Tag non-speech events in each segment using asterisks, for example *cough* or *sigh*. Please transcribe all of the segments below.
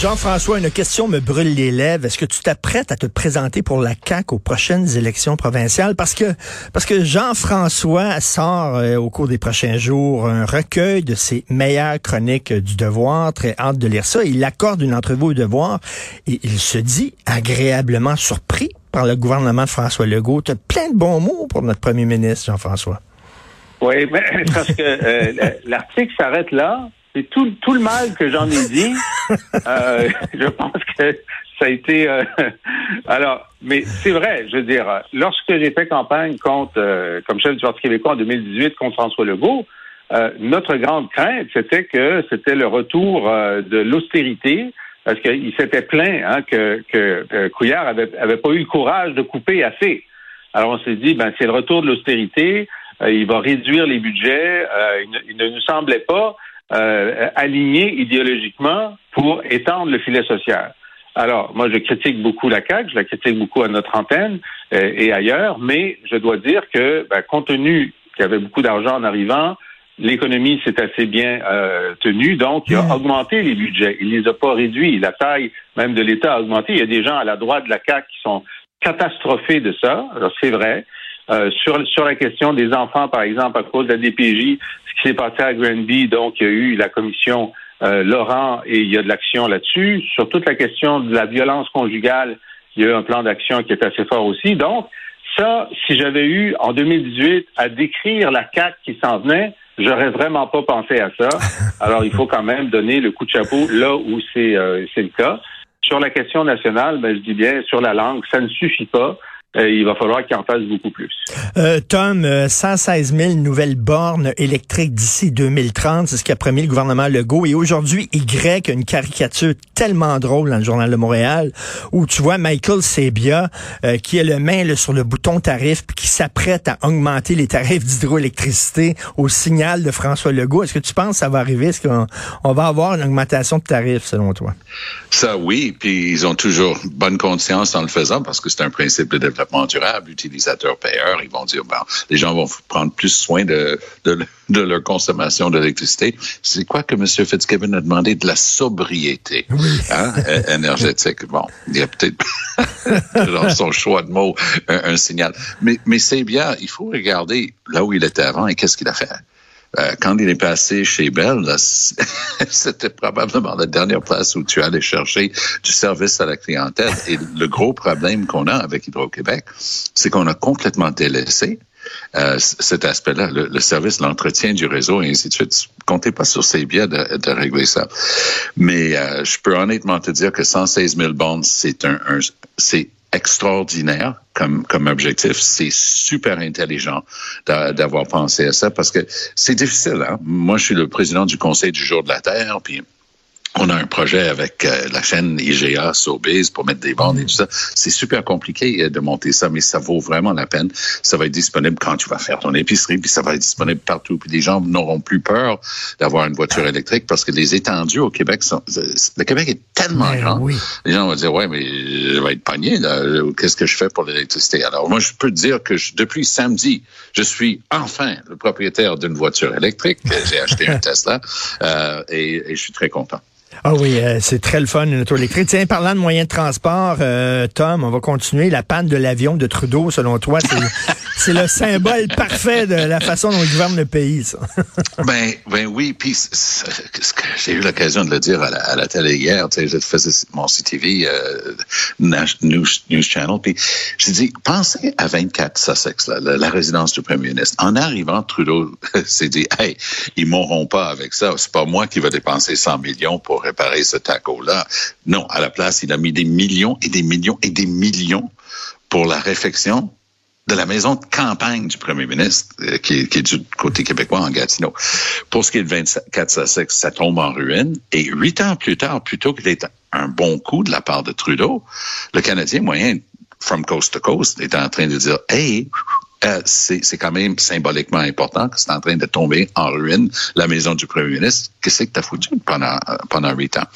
Jean-François, une question me brûle les lèvres. Est-ce que tu t'apprêtes à te présenter pour la CAQ aux prochaines élections provinciales? Parce que, parce que Jean-François sort euh, au cours des prochains jours un recueil de ses meilleures chroniques du devoir. Très hâte de lire ça. Il accorde une entrevue au devoir et il se dit agréablement surpris par le gouvernement de François Legault. Tu plein de bons mots pour notre premier ministre, Jean-François. Oui, mais parce que euh, *laughs* l'article s'arrête là. C'est tout, tout le mal que j'en ai dit. *laughs* Euh, je pense que ça a été. euh, alors, mais c'est vrai, je veux dire, lorsque j'ai fait campagne contre, euh, comme chef du Parti québécois en 2018 contre François Legault, notre grande crainte, c'était que c'était le retour de l'austérité, parce qu'il s'était plaint hein, que, que Couillard avait, avait pas eu le courage de couper assez. Alors on s'est dit, ben c'est le retour de l'austérité, il va réduire les budgets, il, ne, il ne nous semblait pas euh, aligné idéologiquement pour étendre le filet social. Alors, moi, je critique beaucoup la CAQ, je la critique beaucoup à notre antenne euh, et ailleurs, mais je dois dire que, ben, compte tenu qu'il y avait beaucoup d'argent en arrivant, l'économie s'est assez bien euh, tenue, donc il a augmenté les budgets. Il les a pas réduits. La taille même de l'État a augmenté. Il y a des gens à la droite de la CAQ qui sont catastrophés de ça. Alors, c'est vrai. Euh, sur, sur la question des enfants, par exemple, à cause de la DPJ, ce qui s'est passé à Granby, donc il y a eu la commission euh, Laurent et il y a de l'action là-dessus. Sur toute la question de la violence conjugale, il y a eu un plan d'action qui est assez fort aussi. Donc, ça, si j'avais eu en 2018 à décrire la CAQ qui s'en venait, j'aurais vraiment pas pensé à ça. *laughs* Alors, il faut quand même donner le coup de chapeau là où c'est euh, c'est le cas. Sur la question nationale, ben, je dis bien, sur la langue, ça ne suffit pas. Euh, il va falloir qu'il en fasse beaucoup plus. Euh, Tom, euh, 116 000 nouvelles bornes électriques d'ici 2030, c'est ce qu'a promis le gouvernement Legault. Et aujourd'hui, Y a une caricature tellement drôle dans le Journal de Montréal où tu vois Michael Sebia euh, qui a le main là, sur le bouton tarif puis qui s'apprête à augmenter les tarifs d'hydroélectricité au signal de François Legault. Est-ce que tu penses que ça va arriver? Est-ce qu'on on va avoir une augmentation de tarifs selon toi? Ça, oui, puis ils ont toujours bonne conscience en le faisant parce que c'est un principe de développement durable, utilisateur-payeur. Ils vont dire, bon, les gens vont prendre plus soin de, de, de leur consommation d'électricité. C'est quoi que M. Fitzgibbon a demandé? De la sobriété hein, é- énergétique. Bon, il y a peut-être *laughs* dans son choix de mots un, un signal. Mais, mais c'est bien, il faut regarder là où il était avant et qu'est-ce qu'il a fait. Euh, quand il est passé chez Bell, *laughs* c'était probablement la dernière place où tu allais chercher du service à la clientèle. Et le gros problème qu'on a avec Hydro-Québec, c'est qu'on a complètement délaissé euh, cet aspect-là, le, service, l'entretien du réseau et ainsi de suite. Comptez pas sur ces biais de, de régler ça. Mais euh, je peux honnêtement te dire que 116 000 bornes, c'est un, un c'est extraordinaire comme, comme objectif. C'est super intelligent d'a- d'avoir pensé à ça parce que c'est difficile. Hein? Moi, je suis le président du Conseil du jour de la Terre, puis on a un projet avec euh, la chaîne IGA, Sobeys, pour mettre des bornes et tout ça. C'est super compliqué euh, de monter ça, mais ça vaut vraiment la peine. Ça va être disponible quand tu vas faire ton épicerie, puis ça va être disponible partout. Puis les gens n'auront plus peur d'avoir une voiture électrique parce que les étendues au Québec sont... Le Québec est tellement Ben grand. oui. Les gens vont dire, ouais, mais je vais être pogné. là. Qu'est-ce que je fais pour l'électricité? Alors, moi, je peux te dire que je- depuis samedi, je suis enfin le propriétaire d'une voiture électrique. J'ai acheté un *laughs* Tesla euh, et, et je suis très content. Ah oui, euh, c'est très le fun, une auto électrique. Tiens, parlant de moyens de transport, euh, Tom, on va continuer. La panne de l'avion de Trudeau, selon toi, c'est, le *laughs* symbole parfait de la façon dont il gouverne le pays, ça. *laughs* ben, ben oui, puis j'ai eu l'occasion de le dire à la, à la télé hier, tu sais, je faisais mon CTV euh, News, News Channel, puis j'ai dit, pensez à 24 Sussex, la, résidence du premier ministre. En arrivant, Trudeau *laughs* s'est dit, hey, ils mourront pas avec ça, c'est pas moi qui vais dépenser 100 millions pour réparer ce taco-là. Non, à la place, il a mis des millions et des millions et des millions pour la réfection de la maison de campagne du premier ministre, euh, qui, est, qui, est, du côté québécois en Gatineau. Pour ce qui est de 24 Sussex, ça tombe en ruine. Et huit ans plus tard, plutôt qu'il ait un bon coup de la part de Trudeau, le Canadien moyen, from coast to coast, est en train de dire, hey, euh, c'est quand même symboliquement important que c'est en train de tomber en ruine la maison du premier ministre. Qu'est-ce que tu as foutu pendant euh, pendant huit ans?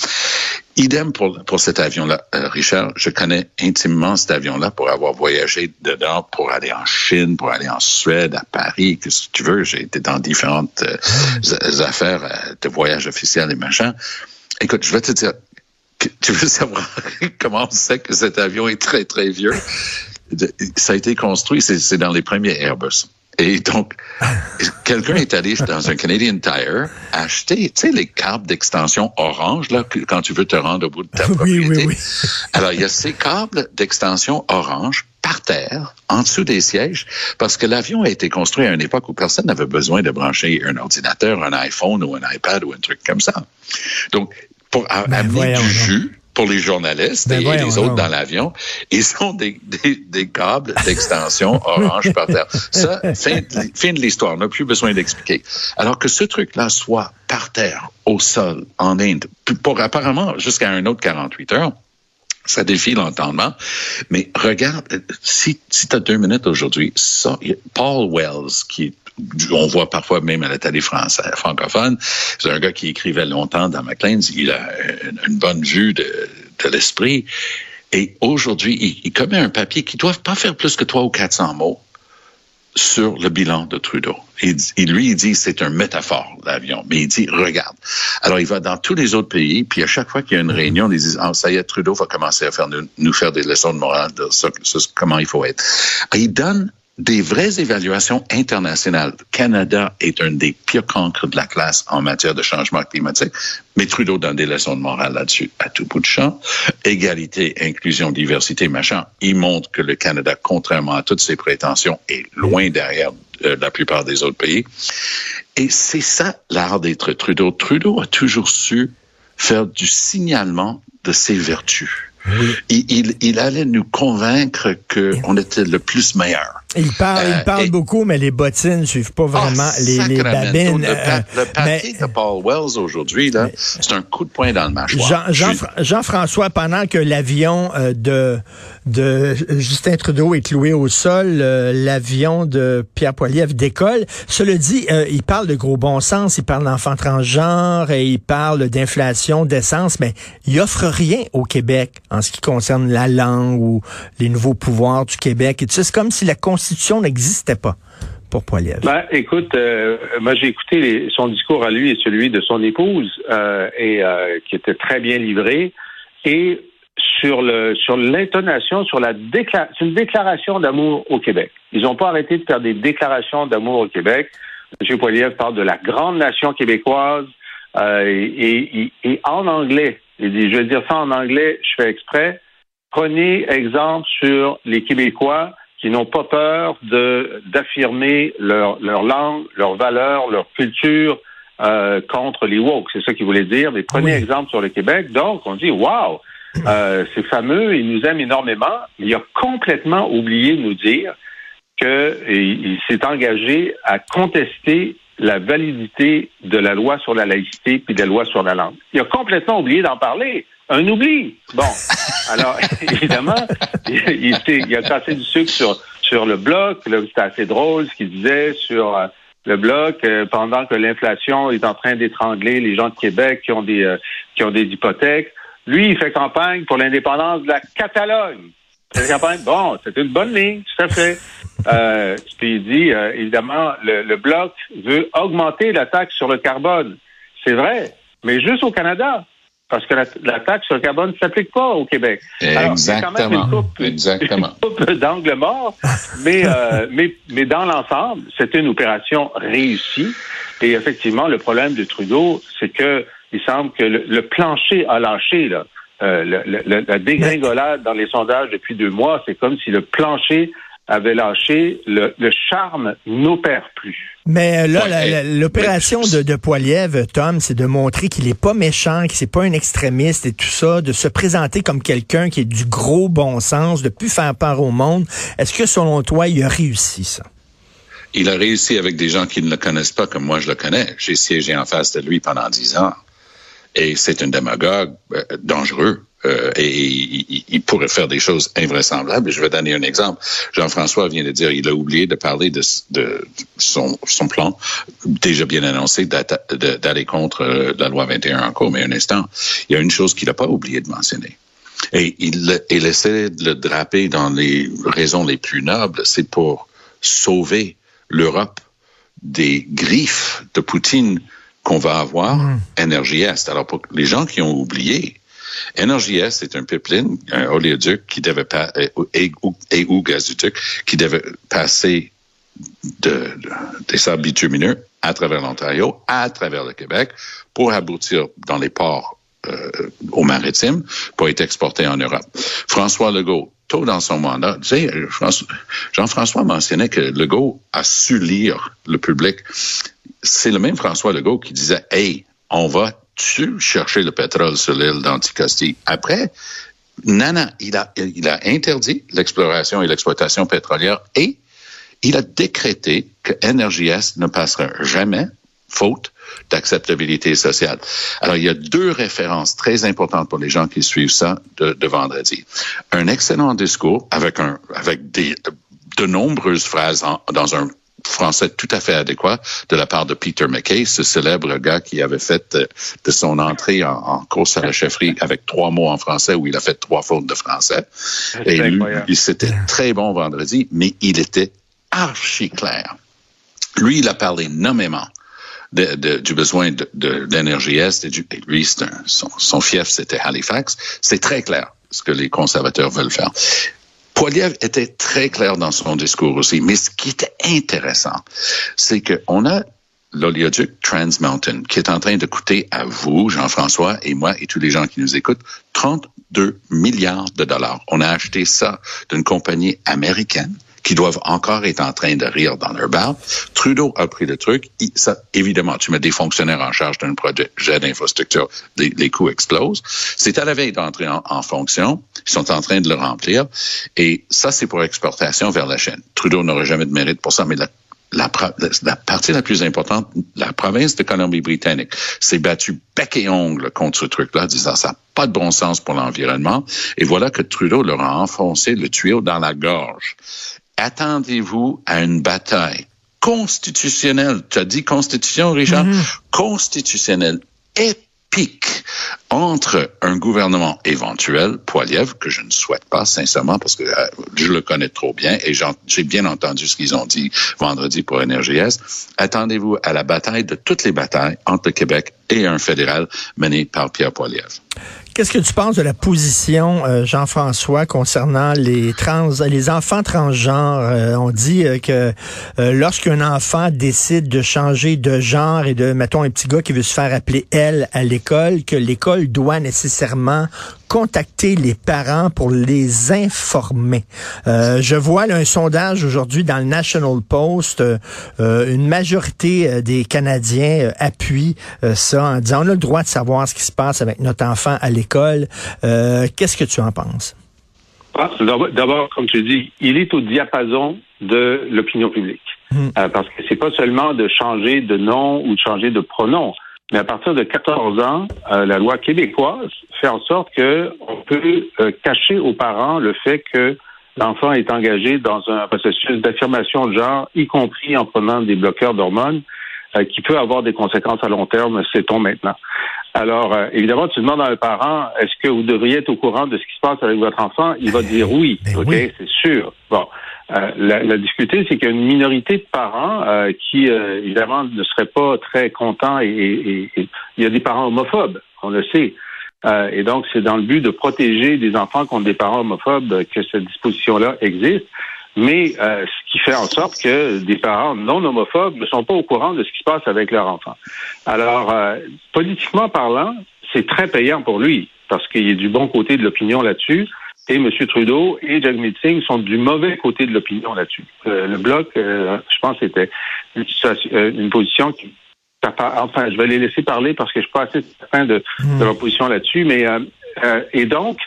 Idem pour, pour cet avion-là, euh, Richard. Je connais intimement cet avion-là pour avoir voyagé dedans, pour aller en Chine, pour aller en Suède, à Paris, que tu veux. J'ai été dans différentes euh, affaires euh, de voyage officiel et machin. Écoute, je vais te dire, tu veux savoir *laughs* comment on sait que cet avion est très, très vieux? Ça a été construit, c'est dans les premiers Airbus. Et donc, *laughs* quelqu'un est allé dans un Canadian Tire acheter, tu sais, les câbles d'extension orange, là, quand tu veux te rendre au bout de ta propriété. *laughs* Oui, oui, oui. Alors, il y a ces câbles d'extension orange par terre, en dessous des sièges, parce que l'avion a été construit à une époque où personne n'avait besoin de brancher un ordinateur, un iPhone ou un iPad ou un truc comme ça. Donc, pour ben, amener du jus, pour les journalistes ben et les autres dans l'avion, ils ont des, des, des câbles d'extension *laughs* orange par terre. Ça, fin, fin de l'histoire, on n'a plus besoin d'expliquer. Alors que ce truc-là soit par terre, au sol, en Inde, pour apparemment jusqu'à un autre 48 heures, ça défie l'entendement. Mais regarde, si, si tu as deux minutes aujourd'hui, ça, Paul Wells, qui est on voit parfois même à la télé française, francophone. C'est un gars qui écrivait longtemps dans McLean's. Il a une bonne vue de, de l'esprit. Et aujourd'hui, il, il, commet un papier qui ne doit pas faire plus que 300 ou 400 mots sur le bilan de Trudeau. Et, et lui, il dit c'est un métaphore, l'avion. Mais il dit, regarde. Alors, il va dans tous les autres pays, puis à chaque fois qu'il y a une réunion, ils disent, ah, ça y est, Trudeau va commencer à nous, faire des leçons de morale de ça, comment il faut être. Et il donne des vraies évaluations internationales. Canada est un des pires cancres de la classe en matière de changement climatique, mais Trudeau donne des leçons de morale là-dessus à tout bout de champ. Égalité, inclusion, diversité, machin. Il montre que le Canada, contrairement à toutes ses prétentions, est loin derrière euh, la plupart des autres pays. Et c'est ça l'art d'être Trudeau. Trudeau a toujours su faire du signalement de ses vertus. Oui. Il, il, il, allait nous convaincre qu'on était le plus meilleur. Il parle, euh, il parle et, beaucoup, mais les bottines ne suivent pas vraiment oh, les, les, babines. Le, euh, le papier mais, de Paul Wells aujourd'hui, là, c'est un coup de poing dans le mâchoire. Jean, Jean, Jean-François, pendant que l'avion euh, de, de Justin Trudeau est cloué au sol, l'avion de Pierre Poilievre décolle. Cela dit, euh, il parle de gros bon sens, il parle d'enfants transgenres, et il parle d'inflation, d'essence, mais il offre rien au Québec en ce qui concerne la langue ou les nouveaux pouvoirs du Québec. Et tu sais, c'est comme si la Constitution n'existait pas. Pour Poilievre. Ben, écoute, euh, moi j'ai écouté son discours à lui et celui de son épouse, euh, et euh, qui était très bien livré. Et sur le sur l'intonation, sur la c'est une déclaration d'amour au Québec. Ils n'ont pas arrêté de faire des déclarations d'amour au Québec. M. Poilievre parle de la grande nation québécoise et, en anglais. Je vais dire ça en anglais, je fais exprès. Prenez exemple sur les Québécois qui n'ont pas peur de d'affirmer leur, leur langue, leurs valeurs, leur culture euh, contre les woke. C'est ça qu'il voulait dire. Mais prenez oui. exemple sur le Québec. Donc, on dit, waouh, *clears throat* euh, c'est fameux, il nous aime énormément, mais il a complètement oublié de nous dire qu'il s'est engagé à contester la validité de la loi sur la laïcité puis de la loi sur la langue. Il a complètement oublié d'en parler. Un oubli. Bon. Alors, *laughs* évidemment, il, a cassé du sucre sur, le bloc. C'était assez drôle ce qu'il disait sur euh, le bloc euh, pendant que l'inflation est en train d'étrangler les gens de Québec qui ont des, euh, hypothèques. Lui, il fait campagne pour l'indépendance de la Catalogne. Bon, c'est une bonne ligne, tout à fait. Puis il dit, évidemment, le, Bloc veut augmenter la taxe sur le carbone. C'est vrai, mais juste au Canada. Parce que la, la taxe sur le carbone ne s'applique pas au Québec. Alors, c'est quand même Exactement. une coupe, Exactement. une *laughs* coupe d'angle mort, mais, euh, *laughs* mais, mais dans l'ensemble, c'était une opération réussie. Et effectivement, le problème de Trudeau, c'est que il semble que le, le plancher a lâché. Là. Euh, le- le- la dégringolade dans les sondages depuis deux mois, c'est comme si le plancher avait lâché. Le, le charme n'opère plus. Mais euh, là, Ouais, l'opération de, de Poiliev, Tom, c'est de montrer qu'il est pas méchant, qu'il c'est pas un extrémiste et tout ça, de se présenter comme quelqu'un qui est du gros bon sens, de plus faire peur au monde. Est-ce que selon toi, il a réussi ça? Il a réussi avec des gens qui ne le connaissent pas comme moi je le connais. J'ai siégé en face de lui pendant dix ans. Et c'est un démagogue euh, dangereux. Euh, et il, pourrait faire des choses invraisemblables. Je vais donner un exemple. Jean-François vient de dire il a oublié de parler de, de son, son plan déjà bien annoncé d'aller contre euh, la loi 21 en cours. Mais un instant, il y a une chose qu'il n'a pas oublié de mentionner. Et il, essaie de le draper dans les raisons les plus nobles. C'est pour sauver l'Europe des griffes de Poutine qu'on va avoir, Énergie Est. Alors, pour les gens qui ont oublié, Est, c'est un pipeline, un oléoduc qui devait pas, et, et- et ou gazoduc qui devait passer de, de- des sables bitumineux à travers l'Ontario, à travers le Québec, pour aboutir dans les ports euh, au maritime, pour être exporté en Europe. François Legault, tôt dans son mandat, Jean-François mentionnait que Legault a su lire le public. C'est le même François Legault qui disait, hey, on va tu chercher le pétrole sur l'île d'Anticosti? Après, Nana, il a, il a interdit l'exploration et l'exploitation pétrolière et il a décrété que NRJS ne passera jamais, faute d'acceptabilité sociale. Alors, il y a deux références très importantes pour les gens qui suivent ça de, de vendredi. Un excellent discours avec un, avec des, de nombreuses phrases dans un français tout à fait adéquat de la part de Peter McKay, ce célèbre gars qui avait fait euh, de son entrée en, en course à la chefferie avec trois mots en français où il a fait trois fautes de français. Et lui, il- c'était très bon vendredi, mais il était archi clair. Lui, il a parlé nommément de, de- du besoin de, de, d'énergie Est. Et, du, et lui, c'est un- son, son fief, c'était Halifax. C'est très clair ce que les conservateurs veulent faire. Poiliev était très clair dans son discours aussi. Mais ce qui était intéressant, c'est qu'on a l'oléoduc Trans Mountain qui est en train de coûter à vous, Jean-François et moi et tous les gens qui nous écoutent, 32 milliards de dollars. On a acheté ça d'une compagnie américaine qui doivent encore être en train de rire dans leur barbe. Trudeau a pris le truc. Ça, évidemment, tu mets des fonctionnaires en charge d'un projet d'infrastructure, les, coûts explosent. C'est à la veille d'entrer en, fonction. Ils sont en train de le remplir. Et ça, c'est pour exportation vers la Chine. Trudeau n'aurait jamais de mérite pour ça, mais la la partie la plus importante, la province de Colombie-Britannique s'est battue bec et ongle contre ce truc-là, disant ça n'a pas de bon sens pour l'environnement. Et voilà que Trudeau leur a enfoncé le tuyau dans la gorge. Attendez-vous à une bataille constitutionnelle. Tu as dit constitution, Richard? Constitutionnelle épique entre un gouvernement éventuel, Poiliev, que je ne souhaite pas sincèrement parce que euh, je le connais trop bien et j'ai bien entendu ce qu'ils ont dit vendredi pour NRJS. Attendez-vous à la bataille de toutes les batailles entre le Québec et un fédéral mené par Pierre Poiliev. Qu'est-ce que tu penses de la position, euh, Jean-François, concernant les trans, les enfants transgenres? Euh, on dit euh, que euh, lorsqu'un enfant décide de changer de genre et de, mettons, un petit gars qui veut se faire appeler elle à l'école, que l'école doit nécessairement contacter les parents pour les informer. Euh, je vois là, un sondage aujourd'hui dans le National Post. euh, euh, une majorité euh, des Canadiens euh, appuient ça en disant on a le droit de savoir ce qui se passe avec notre enfant à l'école. Euh, Qu'est-ce que tu en penses? Ah, D'abord, comme tu dis, il est au diapason de l'opinion publique. Hmm. Euh, parce que c'est pas seulement de changer de nom ou de changer de pronom, mais à partir de 14 ans, euh, la loi québécoise fait en sorte que on peut euh, cacher aux parents le fait que l'enfant est engagé dans un processus d'affirmation de genre, y compris en prenant des bloqueurs d'hormones, euh, qui peut avoir des conséquences à long terme, sait-on maintenant. Alors, euh, évidemment, tu demandes à un parent, est-ce que vous devriez être au courant de ce qui se passe avec votre enfant? Il va dire oui, Ben OK, oui. c'est sûr. Bon, euh, la, la difficulté, c'est qu'il y a une minorité de parents euh, qui, euh, évidemment, ne seraient pas très contents et, et- et- il y a des parents homophobes, on le sait. Euh, et donc, c'est dans le but de protéger des enfants contre des parents homophobes que cette disposition-là existe. Mais euh, ce qui fait en sorte que des parents non homophobes ne sont pas au courant de ce qui se passe avec leur enfant. Alors, politiquement parlant, c'est très payant pour lui parce qu'il est du bon côté de l'opinion là-dessus. Et M. Trudeau et Jagmeet Singh sont du mauvais côté de l'opinion là-dessus. Euh, le bloc, je pense, c'était une, une position qui enfin, je vais les laisser parler parce que je suis pas assez certain de, de leur position là-dessus. Mais euh, et donc,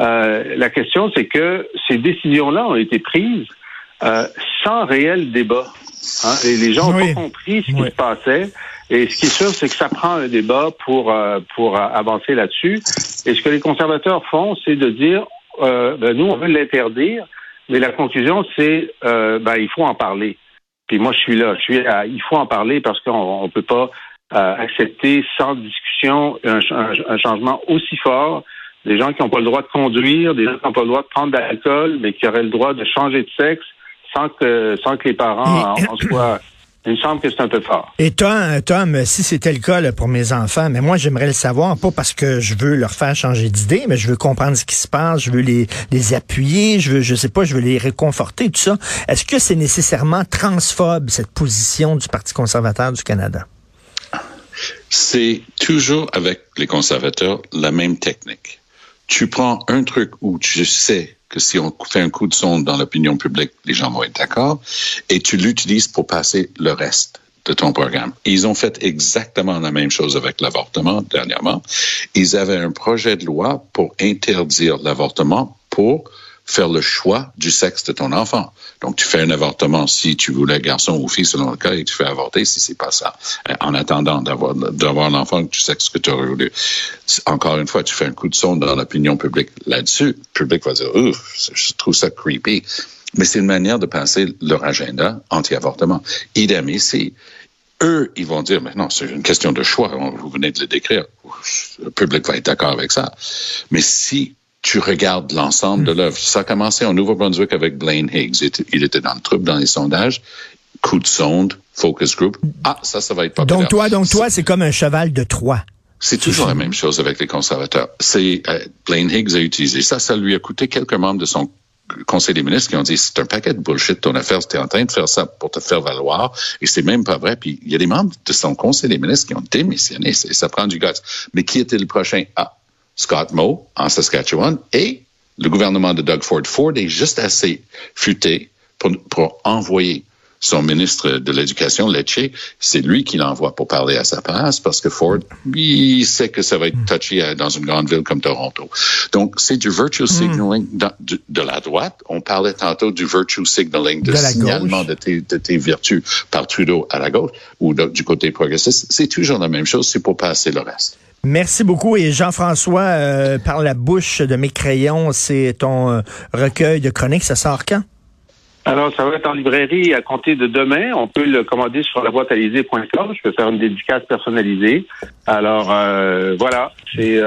euh, la question, c'est que ces décisions-là ont été prises euh, sans réel débat. Hein? Et les gens n'ont pas compris ce qui se passait. Et ce qui est sûr, c'est que ça prend un débat pour pour avancer là-dessus. Et ce que les conservateurs font, c'est de dire, ben, nous, on veut l'interdire, mais la conclusion, c'est, ben, il faut en parler. Puis moi, je suis là. Je suis il faut en parler parce qu'on ne peut pas accepter sans discussion un, un, changement aussi fort des gens qui n'ont pas le droit de conduire, des gens qui n'ont pas le droit de prendre de l'alcool, mais qui auraient le droit de changer de sexe sans que sans que les parents en, soient il me semble que c'est un peu fort. Et Tom, Tom si c'était le cas pour mes enfants, mais moi j'aimerais le savoir, pas parce que je veux leur faire changer d'idée, mais je veux comprendre ce qui se passe, je veux les, les appuyer, je veux, je sais pas, je veux les réconforter, tout ça. Est-ce que c'est nécessairement transphobe cette position du Parti conservateur du Canada? C'est toujours avec les conservateurs la même technique tu prends un truc où tu sais que si on fait un coup de sonde dans l'opinion publique, les gens vont être d'accord, et tu l'utilises pour passer le reste de ton programme. Ils ont fait exactement la même chose avec l'avortement dernièrement. Ils avaient un projet de loi pour interdire l'avortement pour faire le choix du sexe de ton enfant. Donc, tu fais un avortement si tu voulais garçon ou fille selon le cas et tu fais avorter si c'est pas ça. Euh, en attendant d'avoir d'avoir un enfant du sexe que tu aurais voulu. Encore une fois, tu fais un coup de sonde dans l'opinion publique là-dessus. Le public va dire, ouf, je trouve ça creepy. Mais c'est une manière de passer leur agenda anti-avortement. Idem ici eux, ils vont dire, mais non, c'est une question de choix, vous venez de le décrire, le public va être d'accord avec ça. Mais si tu regardes l'ensemble de hmm. l'œuvre. Ça a commencé en Nouveau-Brunswick avec Blaine Higgs. Il était dans le trouble dans les sondages. Coup de sonde, focus group. Ah, ça, ça va être populaire. Donc toi, donc toi, c'est comme un cheval de Troie. C'est toujours la même chose avec les conservateurs. C'est euh, Blaine Higgs a utilisé ça. Ça lui a coûté quelques membres de son conseil des ministres qui ont dit c'est un paquet de bullshit ton affaire, tu es en train de faire ça pour te faire valoir et c'est même pas vrai. Puis il y a des membres de son conseil des ministres qui ont démissionné. Ça prend du gaz. Mais qui était le prochain? Ah, Scott Moe en Saskatchewan et le gouvernement de Doug Ford. Ford est juste assez futé pour, envoyer son ministre de l'Éducation, Lecce, c'est lui qui l'envoie pour parler à sa place parce que Ford, il sait que ça va être touché dans une grande ville comme Toronto. Donc, c'est du virtue hmm. signaling de, la droite. On parlait tantôt du virtue signaling, de, signalement de tes, de tes, vertus par Trudeau à la gauche ou du côté progressiste. C'est toujours la même chose, c'est pour passer le reste. Merci beaucoup. Et Jean-François, euh, par la bouche de mes crayons, c'est ton euh, recueil de chroniques. Ça sort quand? Alors, ça va être en librairie à compter de demain. On peut le commander sur la boîte Je peux faire une dédicace personnalisée. Alors, euh, voilà. C'est...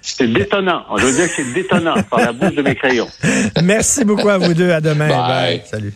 c'est détonnant. Je veux dire que c'est détonnant par la bouche de mes crayons. *laughs* Merci beaucoup à vous deux. À demain. Bye. Salut.